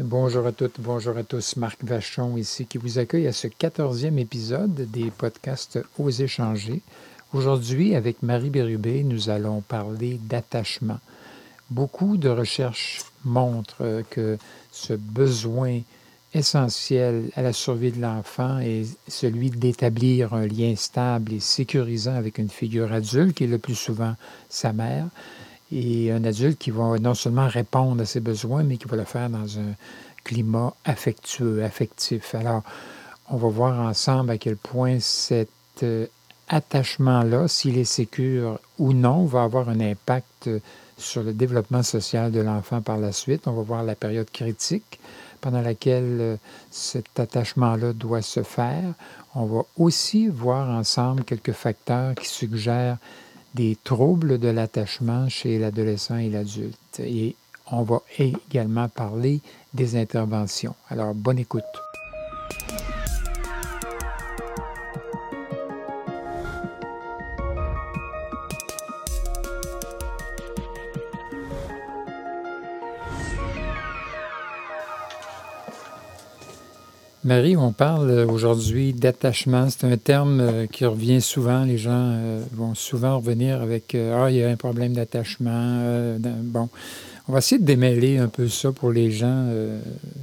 Bonjour à toutes, bonjour à tous. Marc Vachon ici qui vous accueille à ce quatorzième épisode des podcasts Aux échanger. Aujourd'hui, avec Marie Bérubé, nous allons parler d'attachement. Beaucoup de recherches montrent que ce besoin essentiel à la survie de l'enfant est celui d'établir un lien stable et sécurisant avec une figure adulte, qui est le plus souvent sa mère, et un adulte qui va non seulement répondre à ses besoins, mais qui va le faire dans un climat affectueux, affectif. Alors, on va voir ensemble à quel point cet euh, attachement-là, s'il est sécure ou non, va avoir un impact sur le développement social de l'enfant par la suite. On va voir la période critique pendant laquelle euh, cet attachement-là doit se faire. On va aussi voir ensemble quelques facteurs qui suggèrent des troubles de l'attachement chez l'adolescent et l'adulte. Et on va également parler des interventions. Alors, bonne écoute. Marie, on parle aujourd'hui d'attachement. C'est un terme euh, qui revient souvent. Les gens euh, vont souvent revenir avec euh, Ah, il y a un problème d'attachement. bon, on va essayer de démêler un peu ça pour les gens.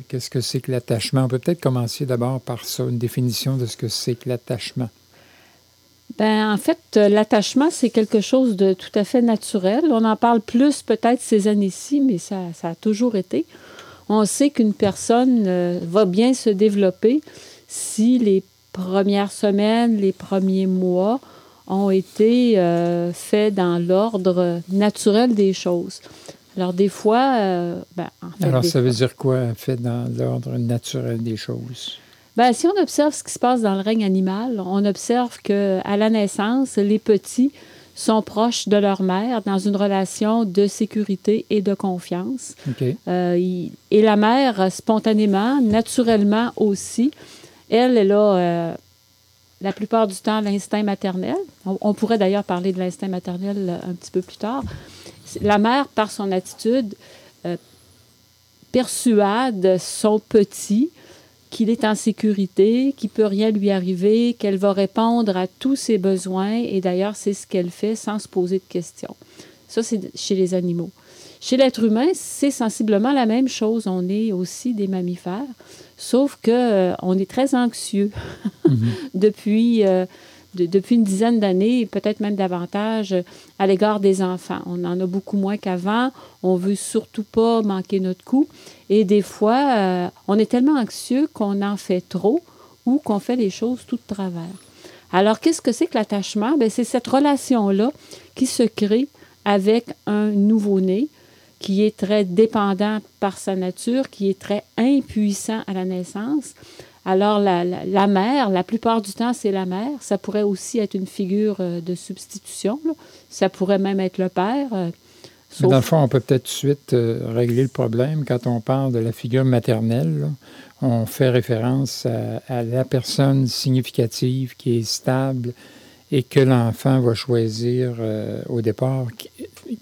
Qu'est-ce que c'est que l'attachement? On peut peut-être commencer d'abord par ça, une définition de ce que c'est que l'attachement. Ben, en fait, l'attachement, c'est quelque chose de tout à fait naturel. On en parle plus peut-être ces années-ci, mais ça, ça a toujours été on sait qu'une personne euh, va bien se développer si les premières semaines, les premiers mois ont été euh, faits dans l'ordre naturel des choses. Alors, des fois. Euh, ben, Alors, ça veut dire quoi, fait dans l'ordre naturel des choses? Bien, si on observe ce qui se passe dans le règne animal, on observe qu'à la naissance, les petits sont proches de leur mère dans une relation de sécurité et de confiance. Euh, et la mère, spontanément, naturellement aussi, elle, elle a euh, la plupart du temps l'instinct maternel. On, pourrait d'ailleurs parler de l'instinct maternel euh, un petit peu plus tard. La mère, par son attitude, persuade son petit qu'il est en sécurité, qu'il peut rien lui arriver, qu'elle va répondre à tous ses besoins. Et d'ailleurs, c'est ce qu'elle fait sans se poser de questions. Ça, c'est chez les animaux. Chez l'être humain, c'est sensiblement la même chose. On est aussi des mammifères, sauf que euh, on est très anxieux mhm. depuis euh, depuis une dizaine d'années, peut-être même davantage, à l'égard des enfants. On en a beaucoup moins qu'avant. On veut surtout pas manquer notre coup. Et des fois, euh, on est tellement anxieux qu'on en fait trop ou qu'on fait les choses tout de travers. Alors, qu'est-ce que c'est que l'attachement? Ben, c'est cette relation-là qui se crée avec un nouveau-né qui est très dépendant par sa nature, qui est très impuissant à la naissance, alors, la, mère, la plupart du temps, c'est la mère. Ça pourrait aussi être une figure euh, de substitution. Ça pourrait même être le père. Euh, Mais dans le fond, on peut peut-être tout de suite euh, régler le problème. Quand on parle de la figure maternelle, on fait référence à, la personne significative qui est stable et que l'enfant va choisir au départ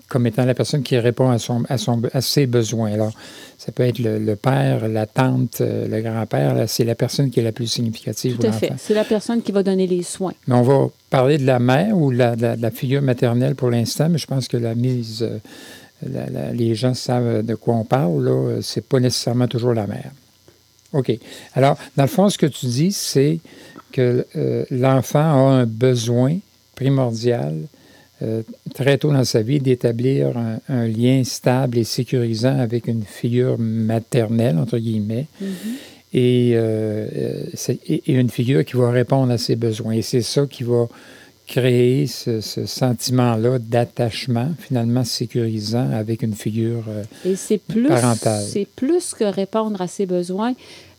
comme étant la personne qui répond à, son, à, son, à ses besoins. Alors, ça peut être le, père, la tante, euh, le grand-père. C'est la personne qui est la plus significative Tout à fait. C'est la personne qui va donner les soins. Mais on va parler de la mère ou la, la, figure maternelle pour l'instant, mais je pense que la mise, euh, les gens savent de quoi on parle. Là, c'est pas nécessairement toujours la mère. OK. Alors, dans le fond, ce que tu dis, c'est que euh, l'enfant a un besoin primordial euh, très tôt dans sa vie d'établir un, lien stable et sécurisant avec une figure maternelle, entre guillemets, mm-hmm. euh, et, et, une figure qui va répondre à ses besoins. Et c'est ça qui va créer ce, sentiment-là d'attachement, finalement sécurisant avec une figure euh, et plus, parentale. C'est plus que répondre à ses besoins,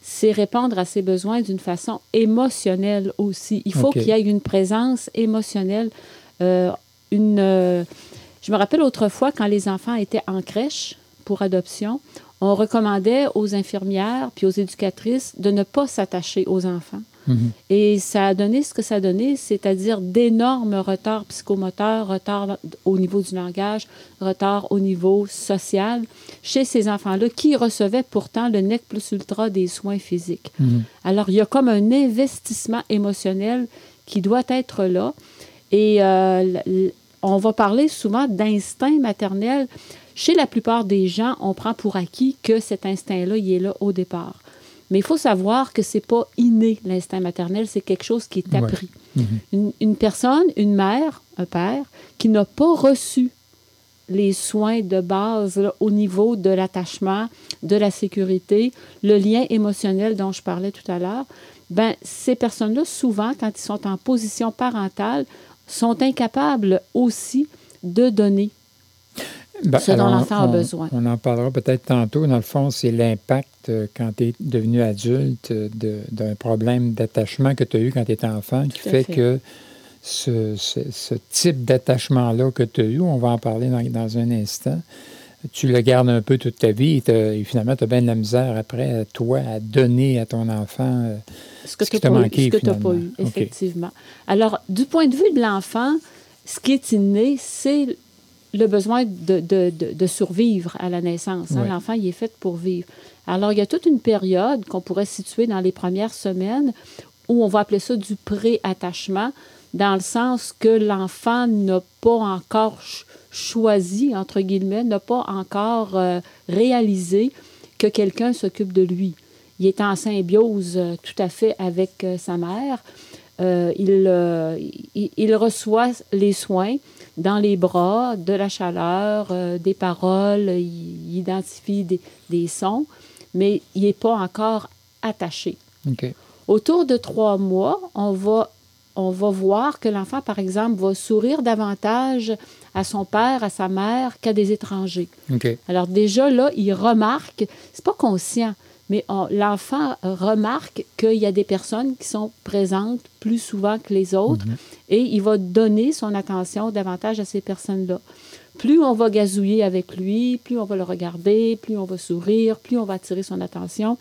c'est répondre à ses besoins d'une façon émotionnelle aussi. Il faut qu'il y ait une présence émotionnelle une. Euh, je me rappelle autrefois, quand les enfants étaient en crèche pour adoption, on recommandait aux infirmières puis aux éducatrices de ne pas s'attacher aux enfants Mhm. Et ça a donné ce que ça a donné, c'est-à-dire d'énormes retards psychomoteurs, retards au niveau du langage, retards au niveau social chez ces enfants-là qui recevaient pourtant le nec plus ultra des soins physiques. Mhm. Alors, il y a comme un investissement émotionnel qui doit être là. Et euh, on va parler souvent d'instinct maternel. Chez la plupart des gens, on prend pour acquis que cet instinct-là, il est là au départ. Mais il faut savoir que c'est pas inné, l'instinct maternel, c'est quelque chose qui est Ouais. appris. Mhm. Une, une personne, une mère, un père, qui n'a pas reçu les soins de base là, au niveau de l'attachement, de la sécurité, le lien émotionnel dont je parlais tout à l'heure, ben, ces personnes-là, souvent, quand ils sont en position parentale, sont incapables aussi de donner. Ben, Ce dont l'enfant a besoin. On en parlera peut-être tantôt. Dans le fond, c'est l'impact euh, quand tu es devenu adulte euh, de- d'un problème d'attachement que tu as eu quand tu étais enfant qui fait, fait. que ce, ce- ce type d'attachement-là que tu as eu, on va en parler dans, dans un instant, tu le gardes un peu toute ta vie et, finalement, tu as bien de la misère après, toi, à donner à ton enfant. euh, Ce que tu n'as pas, manqué, eu, ce que t'as pas finalement. eu, effectivement. Alors, du point de vue de l'enfant, ce qui est inné, c'est le besoin de, de- de- de survivre à la naissance. hein. Ouais. L'enfant, il est fait pour vivre. Alors, il y a toute une période qu'on pourrait situer dans les premières semaines où on va appeler ça du pré-attachement, dans le sens que l'enfant n'a pas encore ch- choisi, entre guillemets, n'a pas encore euh, réalisé que quelqu'un s'occupe de lui. Il est en symbiose euh, tout à fait avec euh, sa mère. Il, il, il reçoit les soins dans les bras, de la chaleur, euh, des paroles, il identifie des, des sons, mais il n'est pas encore attaché. OK. Autour de trois mois, on va, on va voir que l'enfant, par exemple, va sourire davantage à son père, à sa mère qu'à des étrangers. OK. Alors déjà, là, il remarque, c'est pas conscient, mais on- l'enfant remarque qu'il y a des personnes qui sont présentes plus souvent que les autres Mhm. et il va donner son attention davantage à ces personnes-là. Plus on va gazouiller avec lui, plus on va le regarder, plus on va sourire, plus on va attirer son attention,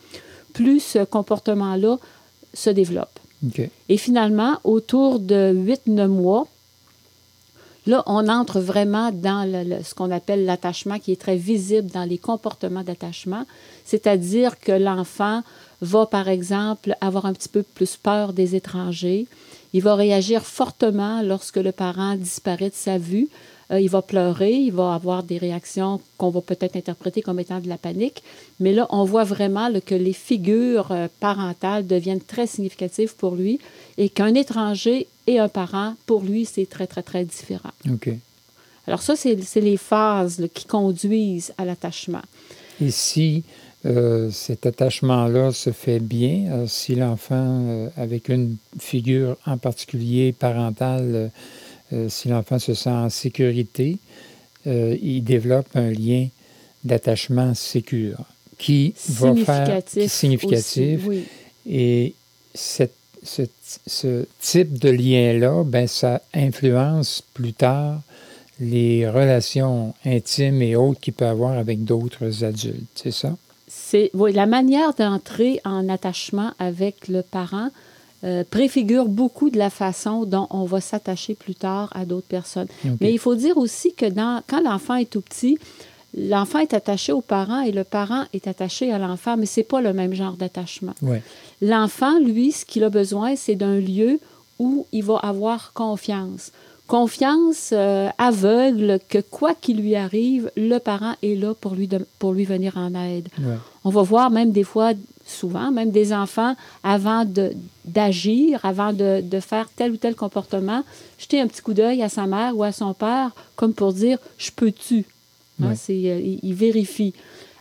plus ce comportement-là se développe. Et finalement, autour de 8-9 mois, là, on entre vraiment dans ce qu'on appelle l'attachement qui est très visible dans les comportements d'attachement, c'est-à-dire que l'enfant va, par exemple, avoir un petit peu plus peur des étrangers. Il va réagir fortement lorsque le parent disparaît de sa vue. Euh, il va pleurer, il va avoir des réactions qu'on va peut-être interpréter comme étant de la panique. Mais là, on voit vraiment que les figures euh, parentales deviennent très significatives pour lui et qu'un étranger et un parent, pour lui, c'est très, très, très différent. OK. Alors ça, c'est les phases là, qui conduisent à l'attachement. Et si euh, cet attachement-là se fait bien, euh, si l'enfant, euh, avec une figure en particulier parentale, si l'enfant se sent en sécurité, il développe un lien d'attachement sécure qui va faire qui est significatif. aussi, oui. Et cette- ce, ce type de lien-là, ben, ça influence plus tard les relations intimes et autres qu'il peut avoir avec d'autres adultes, c'est ça? C'est oui, la manière d'entrer en attachement avec le parent euh, préfigure beaucoup de la façon dont on va s'attacher plus tard à d'autres personnes. Mais il faut dire aussi que dans, quand l'enfant est tout petit, l'enfant est attaché au parent et le parent est attaché à l'enfant, mais c'est pas le même genre d'attachement. Ouais. L'enfant, lui, ce qu'il a besoin, c'est d'un lieu où il va avoir confiance. Confiance euh, aveugle que quoi qu'il lui arrive, le parent est là pour lui, de- pour lui venir en aide. Ouais. On va voir même des fois, souvent, même des enfants, avant d'agir, avant de, de faire tel ou tel comportement, jeter un petit coup d'œil à sa mère ou à son père, comme pour dire Je peux-tu Hein, Ouais. c'est, euh, il, il vérifie.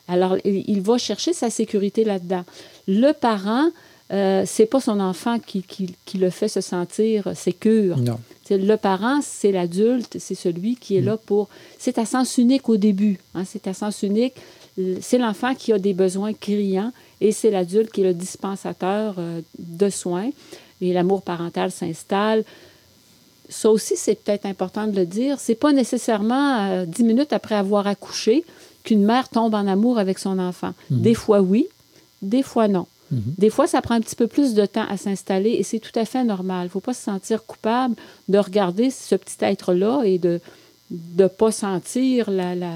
Alors, il, il va chercher sa sécurité là-dedans. Le parent, euh, c'est pas son enfant qui, qui- qui le fait se sentir sécure. Non. C'est le parent, c'est l'adulte, c'est celui qui est Mm. là pour. C'est à sens unique au début. hein, c'est à sens unique. C'est l'enfant qui a des besoins criants et c'est l'adulte qui est le dispensateur euh, de soins. Et l'amour parental s'installe. Ça aussi, c'est peut-être important de le dire. C'est pas nécessairement euh, dix minutes après avoir accouché qu'une mère tombe en amour avec son enfant. Mhm. Des fois, oui. Des fois, non. Des fois, ça prend un petit peu plus de temps à s'installer et c'est tout à fait normal. Il ne faut pas se sentir coupable de regarder ce petit être-là et de ne pas sentir la, la,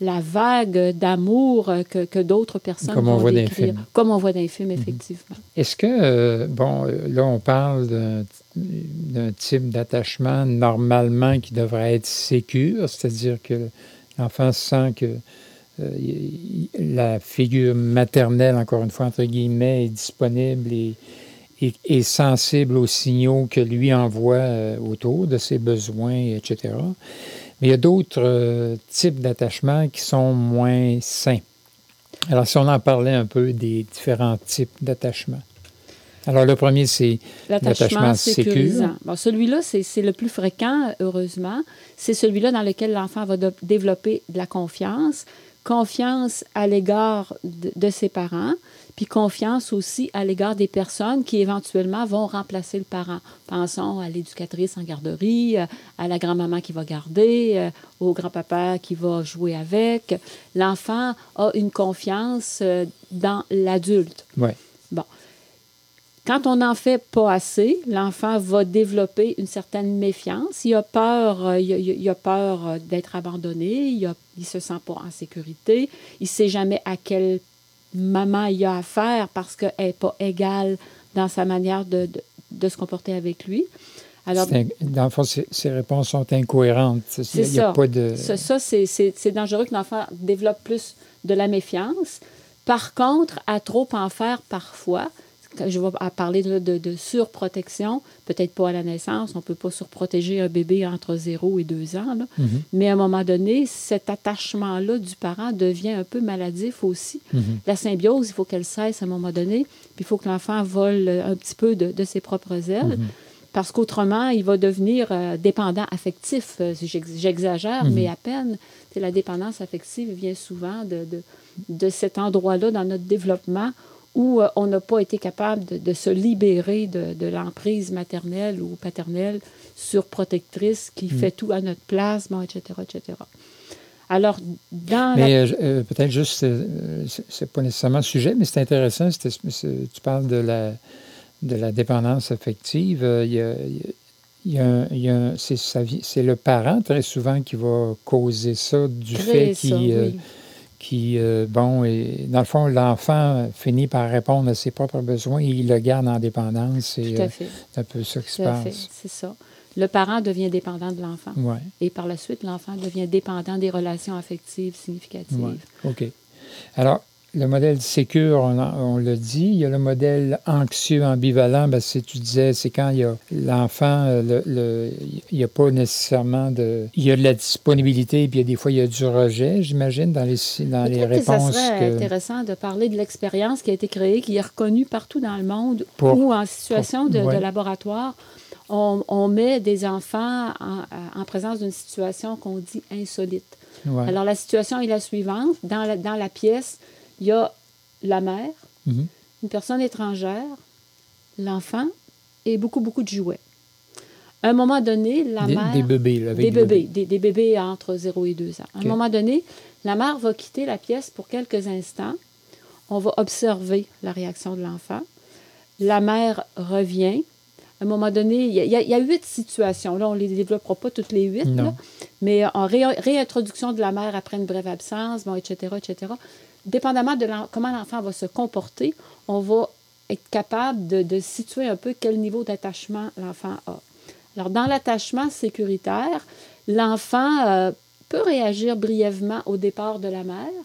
la vague d'amour que, que d'autres personnes Comme on voit dans films. Comme on voit dans les films, Mhm. effectivement. Est-ce que, euh, bon, euh, là, on parle d'un d'un type d'attachement normalement qui devrait être sécure, c'est-à-dire que l'enfant sent que euh, la figure maternelle, encore une fois, entre guillemets, est disponible et, et- et sensible aux signaux que lui envoie euh, autour de ses besoins, etc. Mais il y a d'autres euh, types d'attachements qui sont moins sains. Alors, si on en parlait un peu des différents types d'attachements. Alors, le premier, c'est L'attachement sécurisant. Bon, celui-là, c'est c'est le plus fréquent, heureusement. C'est celui-là dans lequel l'enfant va de- développer de la confiance. Confiance à l'égard de, de ses parents, puis confiance aussi à l'égard des personnes qui éventuellement vont remplacer le parent. Pensons à l'éducatrice en garderie, euh, à la grand-maman qui va garder, euh, au grand-papa qui va jouer avec. L'enfant a une confiance euh, dans l'adulte. ouais, Quand on n'en fait pas assez, l'enfant va développer une certaine méfiance. Il a peur, il a, il a peur d'être abandonné, il ne se sent pas en sécurité, il ne sait jamais à quelle maman il a affaire parce qu'elle n'est pas égale dans sa manière de, de- de se comporter avec lui. Alors, dans le fond, ces réponses sont incohérentes. C'est ça? pas de... Ça, ça, c'est- dangereux que l'enfant développe plus de la méfiance. Par contre, à trop en faire parfois, je vais parler de, de- de surprotection, peut-être pas à la naissance, on ne peut pas surprotéger un bébé entre 0 et 2 ans, là. Mhm, mais à un moment donné, cet attachement-là du parent devient un peu maladif aussi. mhm. La symbiose, il faut qu'elle cesse à un moment donné, puis il faut que l'enfant vole un petit peu de, de ses propres ailes. Mhm. Parce qu'autrement, il va devenir euh, dépendant affectif. Euh, j'ex- J'exagère, mais à peine. La dépendance affective vient souvent de, de, de cet endroit-là dans notre développement où euh, on n'a pas été capable de, de se libérer de, de l'emprise maternelle ou paternelle surprotectrice qui Mhm. fait tout à notre place, bon, etc., etc. Alors, dans la... Mais euh, euh, peut-être juste, euh, c'est- c'est pas nécessairement le sujet, mais c'est intéressant. c'est- c'est- tu parles de la, de la dépendance affective. Il y a, il y a un- il y a un- c'est ça vi- c'est le parent très souvent qui va causer ça du créer fait ça, qu'il, euh. Qui, euh, bon, et dans le fond, l'enfant finit par répondre à ses propres besoins et il le garde en dépendance. Et, Tout à euh, fait. c'est un peu ça qui se à passe. C'est ça. Le parent devient dépendant de l'enfant. Oui, Et par la suite, l'enfant devient dépendant des relations affectives significatives. ouais. OK. Alors, le modèle sécure, on, on l'a dit. Il y a le modèle anxieux ambivalent. Ben, c'est, tu disais, c'est quand il y a l'enfant, euh, le, le- il n'y a pas nécessairement de. Il y a de la disponibilité, puis il y a des fois, il y a du rejet, j'imagine, dans les, dans les Peut-être que ça réponses. serait que- intéressant de parler de l'expérience qui a été créée, qui est reconnue partout dans le monde, Pour- où en situation de, de ouais. laboratoire, on, on met des enfants en, en présence d'une situation qu'on dit insolite. Ouais. Alors la situation est la suivante. Dans la, dans la pièce, il y a la mère, Mhm. une personne étrangère, l'enfant et beaucoup, beaucoup de jouets. À un moment donné, la des, mère... des bébés, là, avec Des bébés, des, des bébés entre 0 et 2 ans. À un moment donné, la mère va quitter la pièce pour quelques instants. On va observer la réaction de l'enfant. La mère revient. À un moment donné, il y y a- il y a huit situations. Là, on ne les développera pas toutes les huit, là. mais en ré- réintroduction de la mère après une brève absence, bon, etc., etc. Dépendamment de comment l'enfant va se comporter, on va être capable de, de situer un peu quel niveau d'attachement l'enfant a. Alors, dans l'attachement sécuritaire, l'enfant euh, peut réagir brièvement au départ de la mère,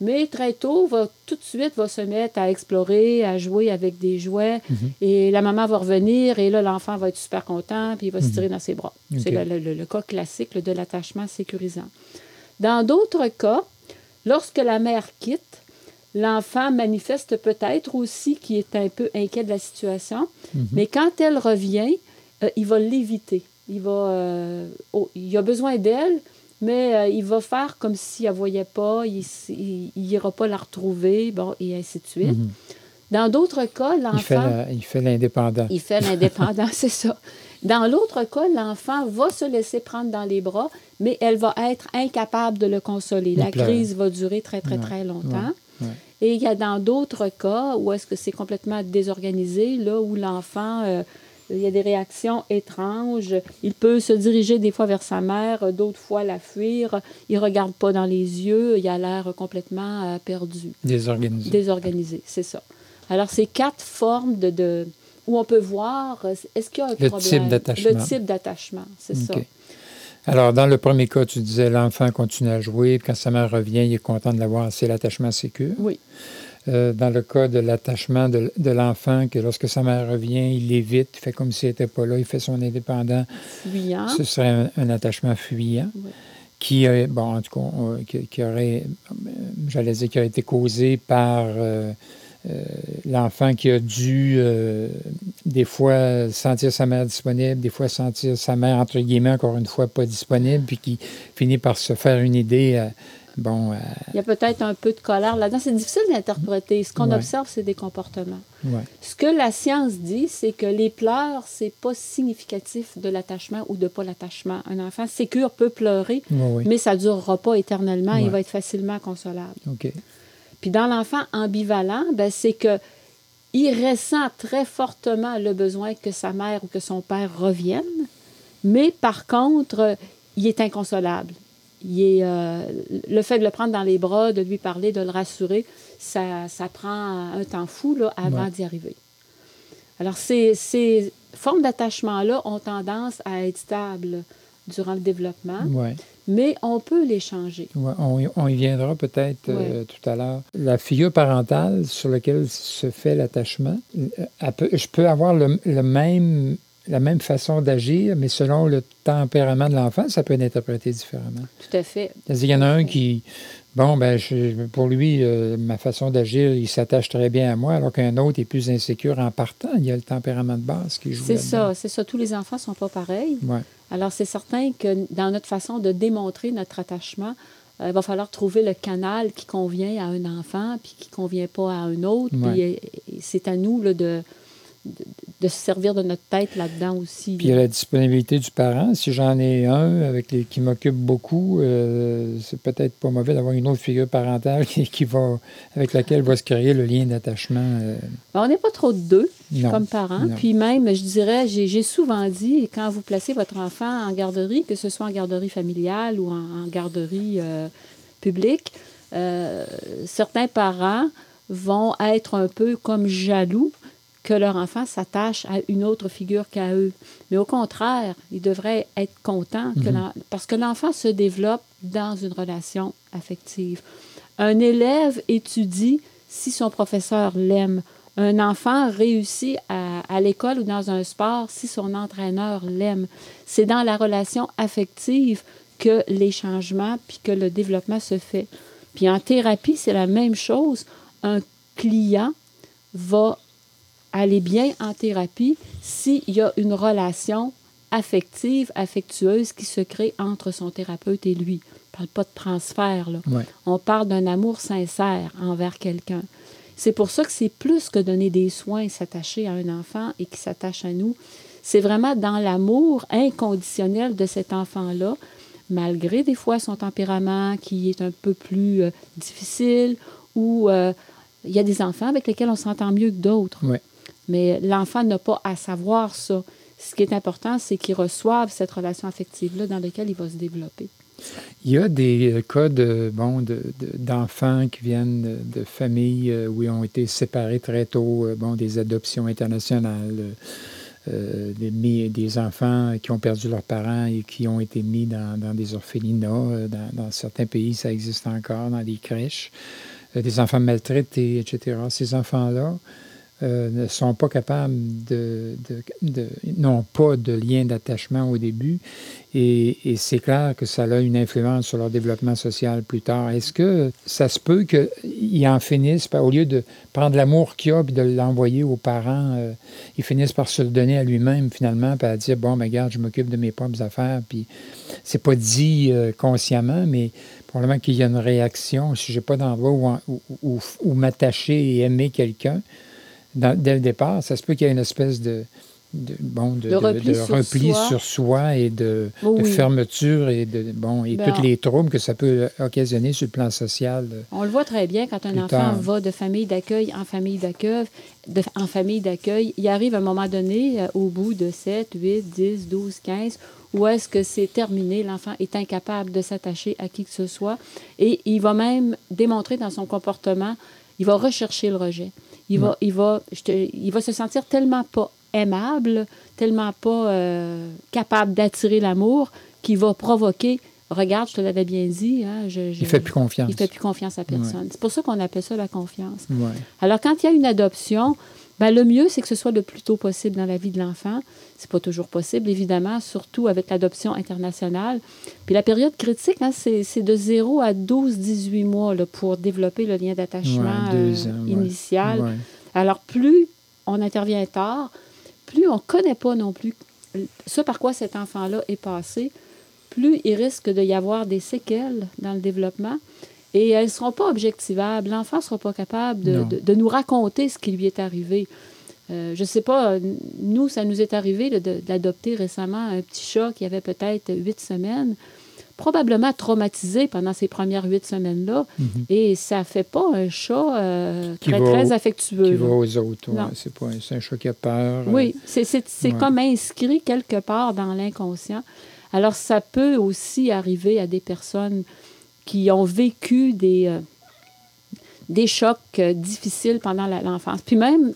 mais très tôt, va tout de suite va se mettre à explorer, à jouer avec des jouets, Mhm. et la maman va revenir, et là, l'enfant va être super content, puis il va se Mhm. tirer dans ses bras. C'est le, le- le cas classique de l'attachement sécurisant. Dans d'autres cas, lorsque la mère quitte, l'enfant manifeste peut-être aussi qu'il est un peu inquiet de la situation, Mhm. mais quand elle revient, euh, il va l'éviter. Il va, euh, oh, il a besoin d'elle, mais euh, il va faire comme s'il ne la voyait pas, il n'ira pas la retrouver, bon, et ainsi de suite. Mhm. Dans d'autres cas, Il fait l'enfant, la- il fait l'indépendant. il fait l'indépendant, c'est ça. Dans l'autre cas, l'enfant va se laisser prendre dans les bras, mais elle va être incapable de le consoler. Il La pleure. crise va durer très, très, Ouais, très longtemps. ouais. Et il y a dans d'autres cas où est-ce que c'est complètement désorganisé, là où l'enfant, euh, il y a des réactions étranges. Il peut se diriger des fois vers sa mère, d'autres fois la fuir. Il ne regarde pas dans les yeux. Il a l'air complètement euh, perdu. Désorganisé. Désorganisé, c'est ça. Alors, c'est quatre formes de, de, où on peut voir, euh, est-ce qu'il y a un le problème? Type d'attachement. Le type d'attachement, c'est ça. Alors, dans le premier cas, tu disais l'enfant continue à jouer, quand sa mère revient, il est content de l'avoir, c'est l'attachement sécure. Oui. Euh, dans le cas de l'attachement de, de l'enfant, que lorsque sa mère revient, il l'évite, il fait comme s'il n'était pas là, il fait son indépendant. Fuyant. Ce serait un, un attachement fuyant. Oui. Qui, euh, bon, en tout cas, euh, qui, qui, aurait, j'allais dire, qui a été causé par euh, l'enfant qui a dû, euh, des fois, sentir sa mère disponible, des fois sentir sa mère, entre guillemets, encore une fois, pas disponible, puis qui finit par se faire une idée. Euh, bon, Il y a peut-être un peu de colère là-dedans. C'est difficile d'interpréter. Ce qu'on Ouais. observe, c'est des comportements. ouais, Ce que la science dit, c'est que les pleurs, c'est pas significatif de l'attachement ou de pas l'attachement. Un enfant sécure peut pleurer, mais ça durera pas éternellement. Il va être facilement consolable. OK. Puis dans l'enfant ambivalent, ben, c'est que il ressent très fortement le besoin que sa mère ou que son père reviennent, mais par contre, euh, il est inconsolable. Il est, euh, le fait de le prendre dans les bras, de lui parler, de le rassurer, ça, ça prend un temps fou là, avant Ouais. d'y arriver. Alors, ces, ces formes d'attachement-là ont tendance à être stables durant le développement, Ouais. Mais on peut les changer. Ouais, on, y- on y viendra peut-être euh, tout à l'heure. La figure parentale sur laquelle se fait l'attachement, euh, je peux avoir le, le même, la même façon d'agir, mais selon le tempérament de l'enfant, ça peut être interprété différemment. Tout à fait. Qu'il y en a un qui, bon, ben, je- pour lui, euh, ma façon d'agir, il s'attache très bien à moi, alors qu'un autre est plus insécure en partant. Il y a le tempérament de base qui joue C'est ça, c'est ça. Tous les enfants ne sont pas pareils. Ouais. Alors, c'est certain que dans notre façon de démontrer notre attachement, euh, il va falloir trouver le canal qui convient à un enfant puis qui ne convient pas à un autre. Ouais. Puis, c'est à nous là, de, de, se servir de notre tête là-dedans aussi. Puis il y a la disponibilité du parent. Si j'en ai un avec les, qui m'occupe beaucoup, euh, c'est peut-être pas mauvais d'avoir une autre figure parentale qui, qui va, avec laquelle va se créer le lien d'attachement. euh, on n'est pas trop de deux non. comme parents. non. Puis même, je dirais, j'ai souvent dit, quand vous placez votre enfant en garderie, que ce soit en garderie familiale ou en, en garderie euh, publique, euh, certains parents vont être un peu comme jaloux que leur enfant s'attache à une autre figure qu'à eux. Mais au contraire, ils devraient être contents que Mhm. parce que l'enfant se développe dans une relation affective. Un élève étudie si son professeur l'aime. Un enfant réussit à, à l'école ou dans un sport si son entraîneur l'aime. C'est dans la relation affective que les changements puis que le développement se fait. Puis en thérapie, c'est la même chose. Un client va aller bien en thérapie s'il y a une relation affective, affectueuse qui se crée entre son thérapeute et lui. On ne parle pas de transfert, là. Ouais. On parle d'un amour sincère envers quelqu'un. C'est pour ça que c'est plus que donner des soins, s'attacher à un enfant et qui s'attache à nous. C'est vraiment dans l'amour inconditionnel de cet enfant-là, malgré des fois son tempérament qui est un peu plus euh, difficile ou euh, il y a des enfants avec lesquels on s'entend mieux que d'autres. Ouais. Mais l'enfant n'a pas à savoir ça. Ce qui est important, c'est qu'il reçoive cette relation affective-là dans laquelle il va se développer. Il y a des euh, cas de, bon, de- de- d'enfants qui viennent de, familles euh, où ils ont été séparés très tôt, euh, bon, des adoptions internationales, des, enfants qui ont perdu leurs parents et qui ont été mis dans, des orphelinats. Dans, certains pays, ça existe encore, dans des crèches. Des enfants maltraités, etc. Ces enfants-là euh, ne sont pas capables de, n'ont pas de lien d'attachement au début et, c'est clair que ça a une influence sur leur développement social plus tard. Est-ce que ça se peut qu'ils en finissent, au lieu de prendre l'amour qu'il a et de l'envoyer aux parents, euh, ils finissent par se le donner à lui-même finalement, puis à dire, bon, ben regarde, je m'occupe de mes propres affaires, puis c'est pas dit euh, consciemment, mais probablement qu'il y a une réaction. Si j'ai pas d'endroit où, en- où, où- où m'attacher et aimer quelqu'un, dans- dès le départ, ça se peut qu'il y ait une espèce de, de, bon, de, repli, sur, soi. et de, oh fermeture et de bon et ben, tous les troubles que ça peut occasionner sur le plan social. Euh, On le voit très bien quand un enfant va de famille d'accueil en famille d'accueil, en famille d'accueil, il arrive à un moment donné, euh, au bout de 7, 8, 10, 12, 15, où est-ce que c'est terminé, l'enfant est incapable de s'attacher à qui que ce soit, et il va même démontrer dans son comportement, il va rechercher le rejet. Il, va, il, va, il va se sentir tellement pas aimable, tellement pas euh, capable d'attirer l'amour, qui va provoquer Regarde, je te l'avais bien dit. Hein, je, il fait plus confiance. Il fait plus confiance à personne. C'est pour ça qu'on appelle ça la confiance. Alors, quand il y a une adoption, ben, le mieux, c'est que ce soit le plus tôt possible dans la vie de l'enfant. C'est pas toujours possible, évidemment, surtout avec l'adoption internationale. Puis la période critique, hein, c'est de 0 à 12-18 mois là, pour développer le lien d'attachement euh, initial. Alors, plus on intervient tard, plus on ne connaît pas non plus ce par quoi cet enfant-là est passé, plus il risque de y avoir des séquelles dans le développement et elles ne seront pas objectivables. L'enfant ne sera pas capable de, nous raconter ce qui lui est arrivé. Euh, je ne sais pas, nous, ça nous est arrivé d'adopter récemment un petit chat qui avait peut-être huit semaines probablement traumatisé pendant ces premières huit semaines-là. Mhm. Et ça ne fait pas un chat euh, très, très affectueux. Qui va aux autres. c'est, pas, un chat qui a peur. Oui, c'est, comme inscrit quelque part dans l'inconscient. Alors, ça peut aussi arriver à des personnes qui ont vécu des, euh, des chocs euh, difficiles pendant l'enfance. Puis même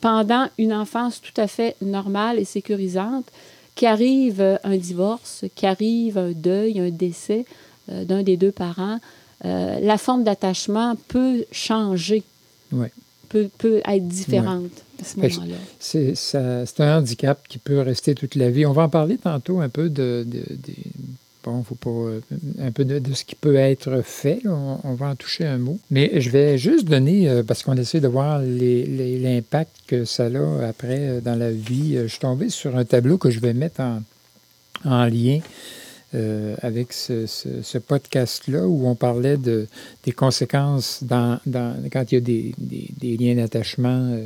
pendant une enfance tout à fait normale et sécurisante, qu'arrive euh, un divorce, qu'arrive un deuil, un décès euh, d'un des deux parents, la forme d'attachement peut changer, peut, peut, être différente à ce moment-là. C'est un handicap qui peut rester toute la vie. On va en parler tantôt un peu de, de bon, faut pas euh, un peu de, ce qui peut être fait. on, va en toucher un mot. Mais je vais juste donner, euh, parce qu'on essaie de voir l'impact que ça a après euh, dans la vie. Je suis tombé sur un tableau que je vais mettre en, lien avec ce, podcast-là où on parlait de, des conséquences dans, quand il y a des liens d'attachement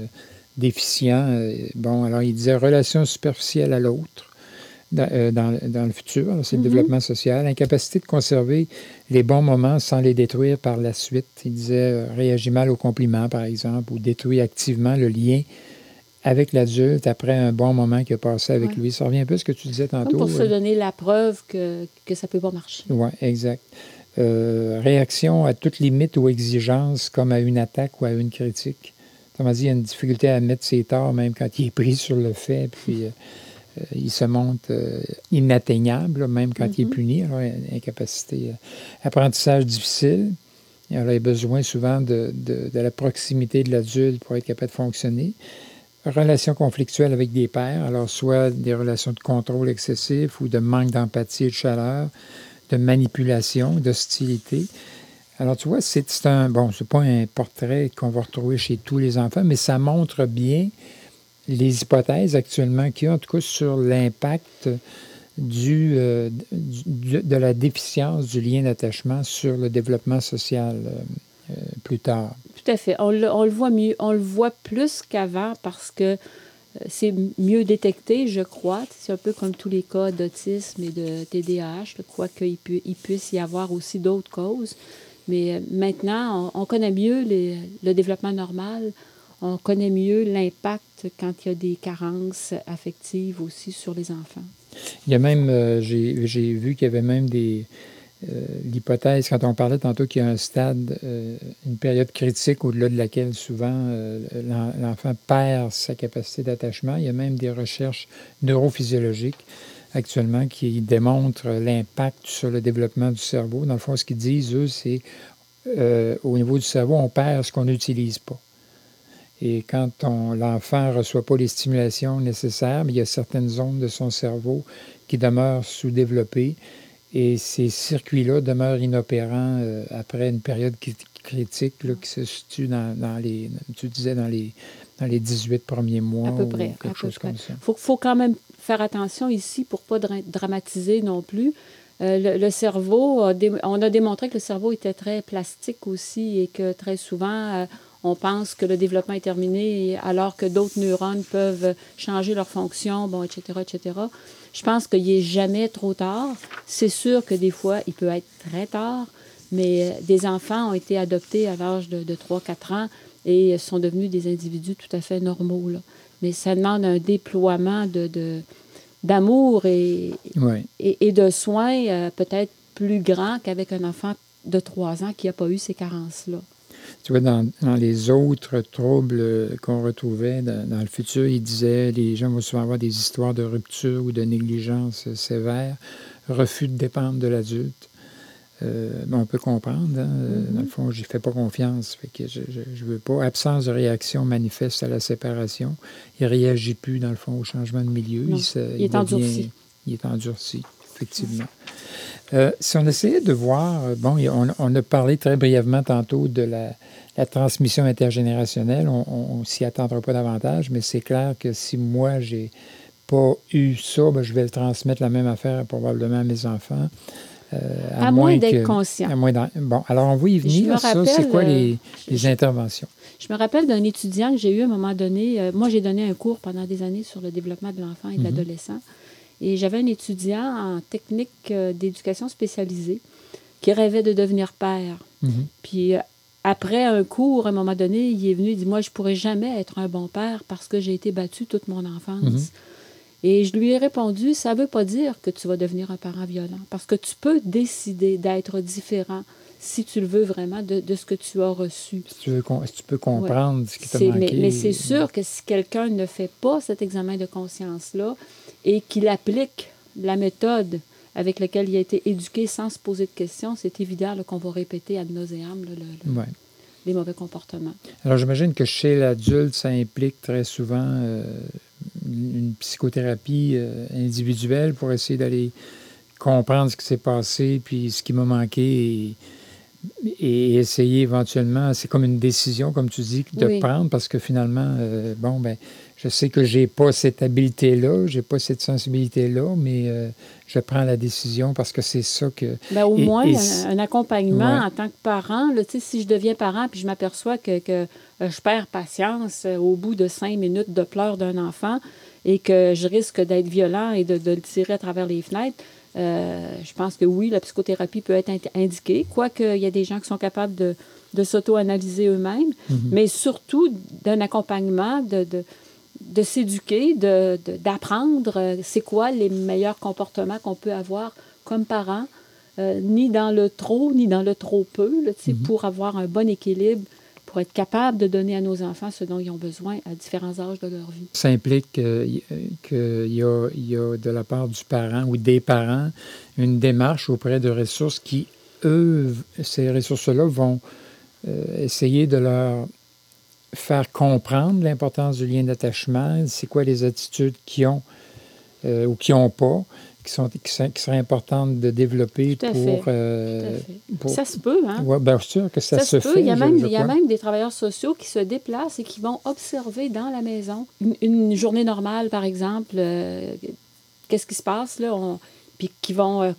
déficients. bon, alors il disait relation superficielle à l'autre euh, dans, le futur. C'est le mm-hmm. développement social. Incapacité de conserver les bons moments sans les détruire par la suite. Il disait euh, réagit mal aux compliments, par exemple, ou détruit activement le lien avec l'adulte après un bon moment qu'il a passé avec lui. Ça revient un peu à ce que tu disais tantôt. pour se donner la preuve que, que ça ne peut pas marcher. Oui, exact. Euh, réaction à toute limite ou exigence, comme à une attaque ou à une critique. Autrement dit, il y a une difficulté à mettre ses torts, même quand il est pris sur le fait. Puis, euh, il se montre euh, inatteignable, même quand il est mm-hmm. puni. Alors, incapacité. Euh, apprentissage difficile. Il a besoin souvent de, de, la proximité de l'adulte pour être capable de fonctionner. Relations conflictuelles avec des pères, alors soit des relations de contrôle excessif ou de manque d'empathie et de chaleur, de manipulation, d'hostilité. Alors, tu vois, c'est un. Bon, c'est pas un portrait qu'on va retrouver chez tous les enfants, mais ça montre bien les hypothèses actuellement qu'il y a, en tout cas sur l'impact du, euh, de la déficience du lien d'attachement sur le développement social euh, euh, plus tard. Tout à fait. On le, voit mieux, on le voit plus qu'avant parce que c'est mieux détecté, je crois. C'est un peu comme tous les cas d'autisme et de TDAH, quoi qu'il il puisse y avoir aussi d'autres causes. Mais maintenant, on, connaît mieux le développement normal on connaît mieux l'impact quand il y a des carences affectives aussi sur les enfants. Il y a même, euh, j'ai vu qu'il y avait même des, euh, l'hypothèse, quand on parlait tantôt qu'il y a un stade, euh, une période critique au-delà de laquelle souvent l'enfant perd sa capacité d'attachement, il y a même des recherches neurophysiologiques actuellement qui démontrent l'impact sur le développement du cerveau. Dans le fond, ce qu'ils disent, eux, c'est au niveau du cerveau, on perd ce qu'on n'utilise pas. Et quand l'enfant ne reçoit pas les stimulations nécessaires, il y a certaines zones de son cerveau qui demeurent sous-développées et ces circuits-là demeurent inopérants euh, après une période critique qui se situe dans, les, tu disais, dans les, dans les 18 premiers mois. À peu près. Ou quelque chose comme ça. Il faut, quand même faire attention ici pour ne pas dramatiser non plus. Euh, le, cerveau, on a démontré que le cerveau était très plastique aussi et que très souvent, euh, on pense que le développement est terminé alors que d'autres neurones peuvent changer leur fonction, bon, etc., etc. Je pense qu'il n'est jamais trop tard. C'est sûr que des fois, il peut être très tard, mais euh, des enfants ont été adoptés à l'âge de, 3-4 ans et sont devenus des individus tout à fait normaux. Mais ça demande un déploiement de, d'amour et, et, de soins euh, peut-être plus grand qu'avec un enfant de 3 ans qui n'a pas eu ces carences-là. Tu vois, dans, les autres troubles qu'on retrouvait dans, le futur, il disait les gens vont souvent avoir des histoires de rupture ou de négligence sévère, refus de dépendre de l'adulte. Euh, on peut comprendre. Hein, euh, dans le mm-hmm. fond, je fais pas confiance. Fait que je ne veux pas. Absence de réaction manifeste à la séparation. Il ne réagit plus, dans le fond, au changement de milieu. il, est endurci. Il est endurci, effectivement. Euh, si on essayait de voir, bon, on, a parlé très brièvement tantôt de la, transmission intergénérationnelle. On ne s'y attendra pas davantage, mais c'est clair que si moi, j'ai pas eu ça, ben, je vais le transmettre la même affaire probablement à mes enfants. Euh, à, moins, d'être conscient. bon, alors on va y venir. ça, c'est quoi les, euh, interventions? Je me rappelle d'un étudiant que j'ai eu à un moment donné. Euh, moi, j'ai donné un cours pendant des années sur le développement de l'enfant et de mhm. l'adolescent. Et j'avais un étudiant en technique d'éducation spécialisée qui rêvait de devenir père. Mhm. Puis après un cours, à un moment donné, il est venu et dit Moi, je ne pourrais jamais être un bon père parce que j'ai été battu toute mon enfance. Mhm. Et je lui ai répondu, ça ne veut pas dire que tu vas devenir un parent violent, parce que tu peux décider d'être différent si tu le veux vraiment de, ce que tu as reçu. Si tu, veux, tu peux comprendre ce qui t'a manqué. Mais, mais c'est sûr que si quelqu'un ne fait pas cet examen de conscience-là et qu'il applique la méthode avec laquelle il a été éduqué sans se poser de questions, c'est évident qu'on va répéter ad nauseam les mauvais comportements. Alors j'imagine que chez l'adulte, ça implique très souvent euh, une psychothérapie euh, individuelle pour essayer d'aller comprendre ce qui s'est passé, puis ce qui m'a manqué, et, essayer éventuellement, c'est comme une décision, comme tu dis, de prendre, parce que finalement, euh, bon, ben, je sais que j'ai pas cette habileté-là, j'ai pas cette sensibilité-là, mais euh, je prends la décision parce que c'est ça que... Bien, au moins, un, accompagnement en tant que parent, là, si je deviens parent, puis je m'aperçois que, que je perds patience au bout de cinq minutes de pleurs d'un enfant, et que je risque d'être violent et de, le tirer à travers les fenêtres, euh, je pense que oui, la psychothérapie peut être indiquée, quoique il y a des gens qui sont capables de, s'auto-analyser eux-mêmes, mm-hmm. mais surtout d'un accompagnement, de, de, s'éduquer, d'apprendre euh, c'est quoi les meilleurs comportements qu'on peut avoir comme parent, euh, ni dans le trop, ni dans le trop peu, mm-hmm. pour avoir un bon équilibre pour être capable de donner à nos enfants ce dont ils ont besoin à différents âges de leur vie. Ça implique qu'il y, a, de la part du parent ou des parents une démarche auprès de ressources qui, eux, ces ressources-là vont euh, essayer de leur faire comprendre l'importance du lien d'attachement, c'est quoi les attitudes qu'ils ont euh, ou qui n'ont pas, qui, sont, qui, seraient importantes de développer pour, euh, pour, Ça se peut, hein? Oui, bien sûr que ça, se, fait. Il y, a même, il y a même des travailleurs sociaux qui se déplacent et qui vont observer dans la maison une, journée normale, par exemple, euh, qu'est-ce qui se passe là, puis qui vont euh,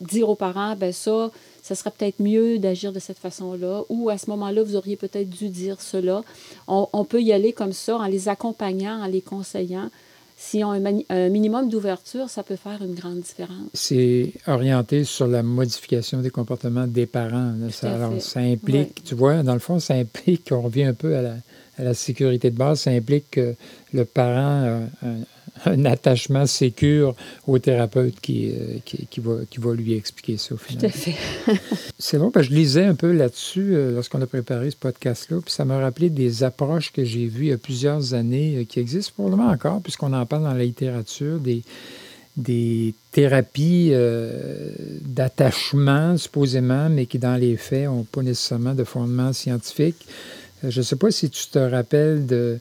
dire aux parents, ben ça, ça serait peut-être mieux d'agir de cette façon-là, ou à ce moment-là, vous auriez peut-être dû dire cela. On, on peut y aller comme ça en les accompagnant, en les conseillant S'ils ont un, minimum d'ouverture, ça peut faire une grande différence. C'est orienté sur la modification des comportements des parents. Ça, alors, ça implique, tu vois, dans le fond, ça implique, on revient un peu à la, à la sécurité de base, ça implique que le parent a un, un attachement sécure au thérapeute qui, euh, qui, qui, va, qui va lui expliquer ça au final. Tout à fait. C'est bon, parce que je lisais un peu là-dessus euh, lorsqu'on a préparé ce podcast-là, puis ça m'a rappelé des approches que j'ai vues il y a plusieurs années euh, qui existent probablement encore, puisqu'on en parle dans la littérature, des, des thérapies d'attachement, supposément, mais qui, dans les faits, n'ont pas nécessairement de fondement scientifique. je ne sais pas si tu te rappelles de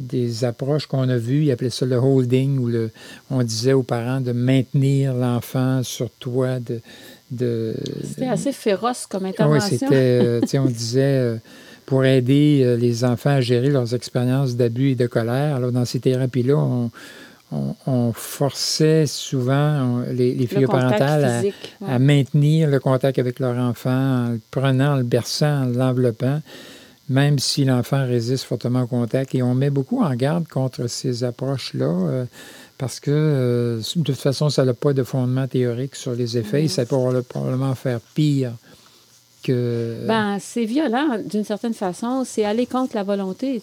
des approches qu'on a vues. Ils appelaient ça le holding, où le, on disait aux parents de maintenir l'enfant sur toi. De, de c'était assez féroce comme intervention. oui, c'était, euh, on disait, euh, pour aider euh, les enfants à gérer leurs expériences d'abus et de colère. Alors, dans ces thérapies-là, on, on, forçait souvent les, les filles parentales à, maintenir le contact avec leur enfant en le prenant, en le berçant, en l'enveloppant. Même si l'enfant résiste fortement au contact. Et on met beaucoup en garde contre ces approches-là. euh, parce que euh, de toute façon, ça n'a pas de fondement théorique sur les effets et ça peut probablement faire pire que. Ben, c'est violent d'une certaine façon. C'est aller contre la volonté.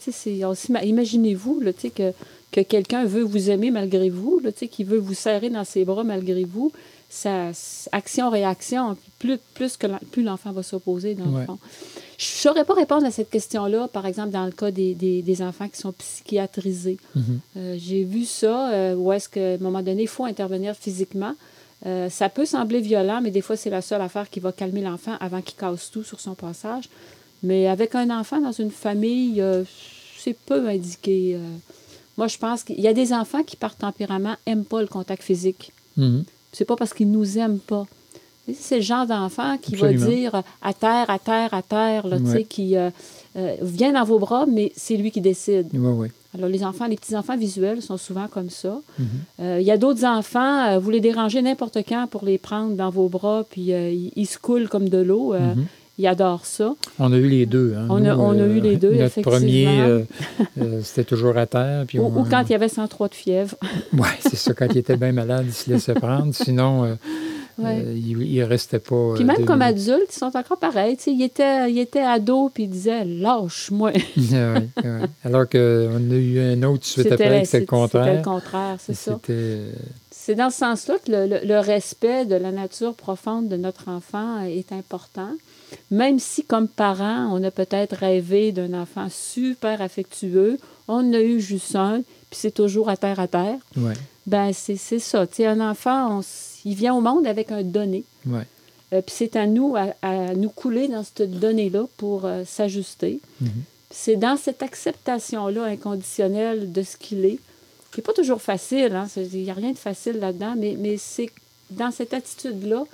Imaginez-vous que, que quelqu'un veut vous aimer malgré vous, là, tu sais, qui veut vous serrer dans ses bras malgré vous. Ça, action-réaction, plus, plus, que plus l'enfant va s'opposer, dans Ouais. le fond. Je ne saurais pas répondre à cette question-là, par exemple, dans le cas des, des, des enfants qui sont psychiatrisés. Mhm. Euh, J'ai vu ça, euh, où est-ce qu'à un moment donné, il faut intervenir physiquement. Euh, ça peut sembler violent, mais des fois, c'est la seule affaire qui va calmer l'enfant avant qu'il casse tout sur son passage. Mais avec un enfant dans une famille, c'est peu indiqué. moi, je pense qu'il y a des enfants qui, par tempérament, n'aiment pas le contact physique. Mhm. C'est pas parce qu'ils nous aiment pas. C'est le genre d'enfant qui Absolument. va dire à terre, à terre, à terre, là, tu sais, Ouais. qui euh, euh, vient dans vos bras, mais c'est lui qui décide. Oui, oui. Alors, les enfants, les petits-enfants visuels sont souvent comme ça. Mhm. Euh, Il y a d'autres enfants, vous les dérangez n'importe quand pour les prendre dans vos bras, puis ils, ils se coulent comme de l'eau. Mhm. Ils adorent ça. On a eu les deux. hein. On a- Nous, on a eu les deux, Notre effectivement. premier, euh, euh, c'était toujours à terre. Puis Ou, on- ou quand il y avait 103 de fièvre. Oui, c'est ça. Quand il était bien malade, il se laissait prendre. Sinon, euh, Ouais. euh, il ne restait pas. Puis euh, même comme minutes. adultes, ils sont encore pareils. Tu sais, Ils étaient, ils étaient ados, puis ils disaient Lâche-moi. Ah ah. Alors qu'on a eu un autre suite après, c'était le C'était le contraire. contraire, c'est ça. Euh, C'est dans ce sens-là que le, le- le respect de la nature profonde de notre enfant est important. Même si, comme parents, on a peut-être rêvé d'un enfant super affectueux, on a eu juste un, puis c'est toujours à terre à terre, ouais, ben c'est c'est ça. Tu sais, un enfant, on il vient au monde avec un donné. ouais. Euh, puis c'est à nous, à, à nous couler dans cette donnée-là pour euh, s'ajuster. Mhm. C'est dans cette acceptation-là inconditionnelle de ce qu'il est, qui n'est pas toujours facile, hein, il n'y a rien de facile là-dedans, mais, mais c'est dans cette attitude-là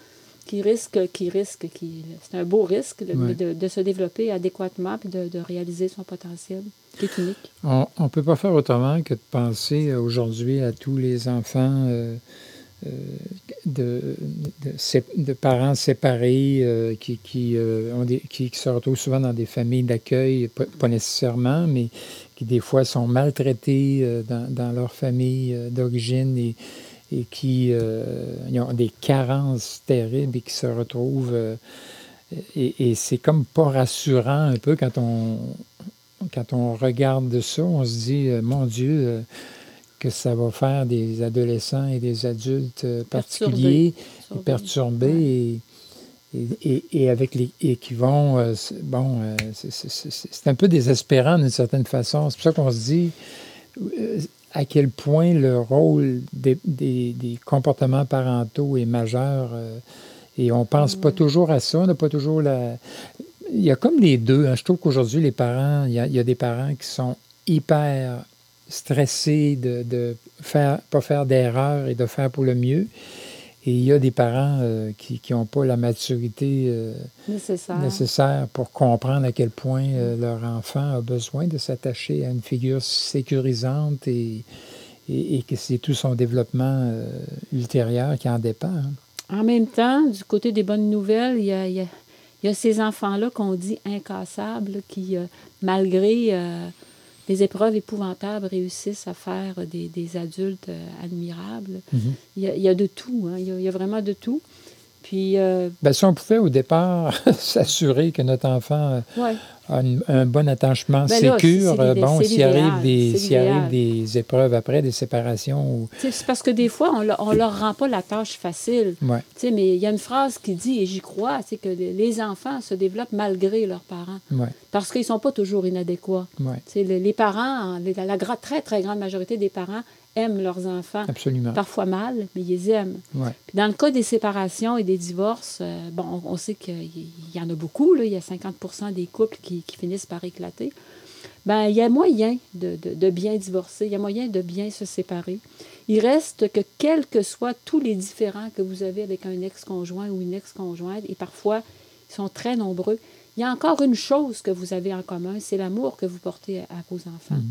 qui risque, qui risque, qui, c'est un beau risque de, Ouais. de- de se développer adéquatement puis de, de réaliser son potentiel, unique. On ne peut pas faire autrement que de penser aujourd'hui à tous les enfants euh, euh, de, de, parents séparés euh, qui, qui, ont des, qui, qui se retrouvent souvent dans des familles d'accueil, pas, pas nécessairement, mais qui des fois sont maltraités dans, dans leur famille d'origine et, et qui euh, ils ont des carences terribles et qui se retrouvent. euh, et et c'est comme pas rassurant un peu quand on, quand on regarde ça, on se dit, euh, mon Dieu, que ça va faire des adolescents et des adultes particuliers, et perturbés et, et, et- et avec les, et qui vont, euh, bon, euh, c'est- un peu désespérant d'une certaine façon. C'est pour ça qu'on se dit euh, à quel point le rôle des, des- des comportements parentaux est majeur. euh, et on pense pas toujours à ça, on n'a pas toujours la... Il y a comme les deux. hein. Je trouve qu'aujourd'hui, les parents, il y, a, il y a des parents qui sont hyper stressés de ne faire, pas faire d'erreur et de faire pour le mieux. Et il y a des parents euh, qui n'ont pas la maturité euh, nécessaire. nécessaire pour comprendre à quel point euh, leur enfant a besoin de s'attacher à une figure sécurisante et, et, et que c'est tout son développement ultérieur qui en dépend. hein. En même temps, du côté des bonnes nouvelles, il y a, il y a- il y a ces enfants-là qu'on dit incassables, qui, malgré des épreuves épouvantables, réussissent à faire des, des adultes euh, admirables. Mhm. Il y, a, il y a de tout, hein. il, y a, il y a vraiment de tout. Puis, euh, Ben, si on pouvait au départ s'assurer que notre enfant ouais, a une- un bon attachement Ben sécure, bon, s'il arrive, des, s'il arrive des épreuves après, des séparations, ou... C'est parce que des fois, on on leur rend pas la tâche facile. ouais, mais il y a une phrase qui dit, et j'y crois, c'est que les- enfants se développent malgré leurs parents, ouais, parce qu'ils sont pas toujours inadéquats. les, les parents, la, la très, très grande majorité des parents aiment leurs enfants. absolument. Parfois mal, mais ils les aiment. Ouais, Puis dans le cas des séparations et des divorces, euh, bon, on, on sait qu'il y, en a beaucoup, là, il y a 50% des couples qui, qui finissent par éclater. Ben, il y a moyen de, de- de bien divorcer, il y a moyen de bien se séparer. Il reste que, quels que soient tous les différends que vous avez avec un ex-conjoint ou une ex-conjointe, et parfois ils sont très nombreux, il y a encore une chose que vous avez en commun, c'est l'amour que vous portez à, à vos enfants.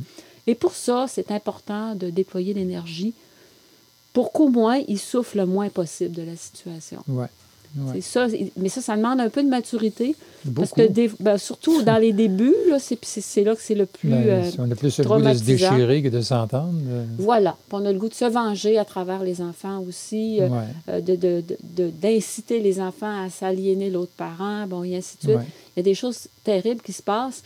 Et pour ça, c'est important de déployer l'énergie pour qu'au moins ils souffrent le moins possible de la situation. ouais. Ouais. Ça. Mais ça, ça demande un peu de maturité. Parce Beaucoup. que des- ben, surtout dans les débuts, c'est, là que c'est le plus. Ben, euh, on a plus le goût de se déchirer que de s'entendre. euh, voilà. Puis on a le goût de se venger à travers les enfants aussi, euh, ouais, euh, de, de- de- de- d'inciter les enfants à s'aliéner l'autre parent, bon, et ainsi de suite. ouais. Il y a des choses terribles qui se passent,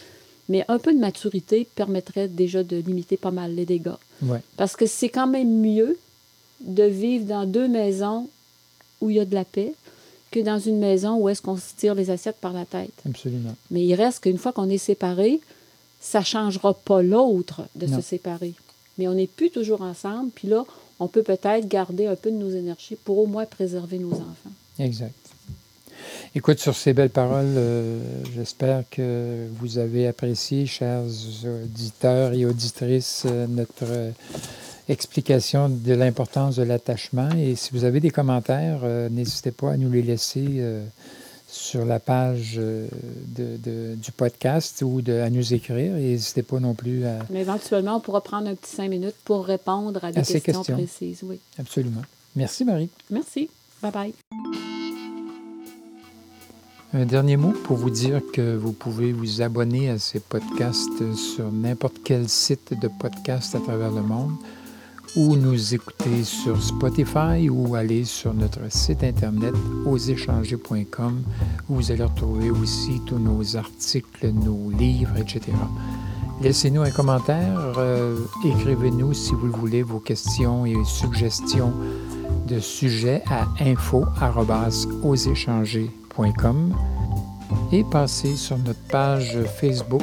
mais un peu de maturité permettrait déjà de limiter pas mal les dégâts. Ouais. Parce que c'est quand même mieux de vivre dans deux maisons où il y a de la paix que dans une maison où est-ce qu'on se tire les assiettes par la tête. Absolument. Mais il reste qu'une fois qu'on est séparés, ça ne changera pas l'autre de Non. se séparer. Mais on n'est plus toujours ensemble, puis là, on peut peut-être garder un peu de nos énergies pour au moins préserver nos enfants. Exact. Écoute, sur ces belles paroles, euh, j'espère que vous avez apprécié, chers auditeurs et auditrices, euh, notre euh, explication de l'importance de l'attachement. Et si vous avez des commentaires, euh, n'hésitez pas à nous les laisser euh, sur la page euh, de- de- du podcast ou de, à nous écrire. Et n'hésitez pas non plus à... Mais éventuellement, on pourra prendre un petit cinq minutes pour répondre à des À questions, questions. précises. Oui. Absolument. Merci, Marie. Merci. Bye-bye. Un dernier mot pour vous dire que vous pouvez vous abonner à ces podcasts sur n'importe quel site de podcast à travers le monde ou nous écouter sur Spotify ou aller sur notre site internet oséchanger.com où vous allez retrouver aussi tous nos articles, nos livres, etc. Laissez-nous un commentaire, euh, écrivez-nous si vous le voulez vos questions et suggestions de sujets à et passez sur notre page Facebook,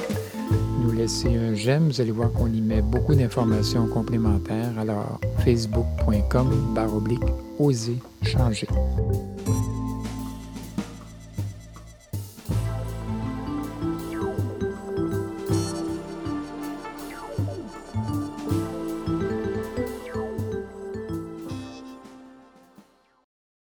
nous laisser un j'aime. Vous allez voir qu'on y met beaucoup d'informations complémentaires. Alors, facebook.com baroblique oser changer.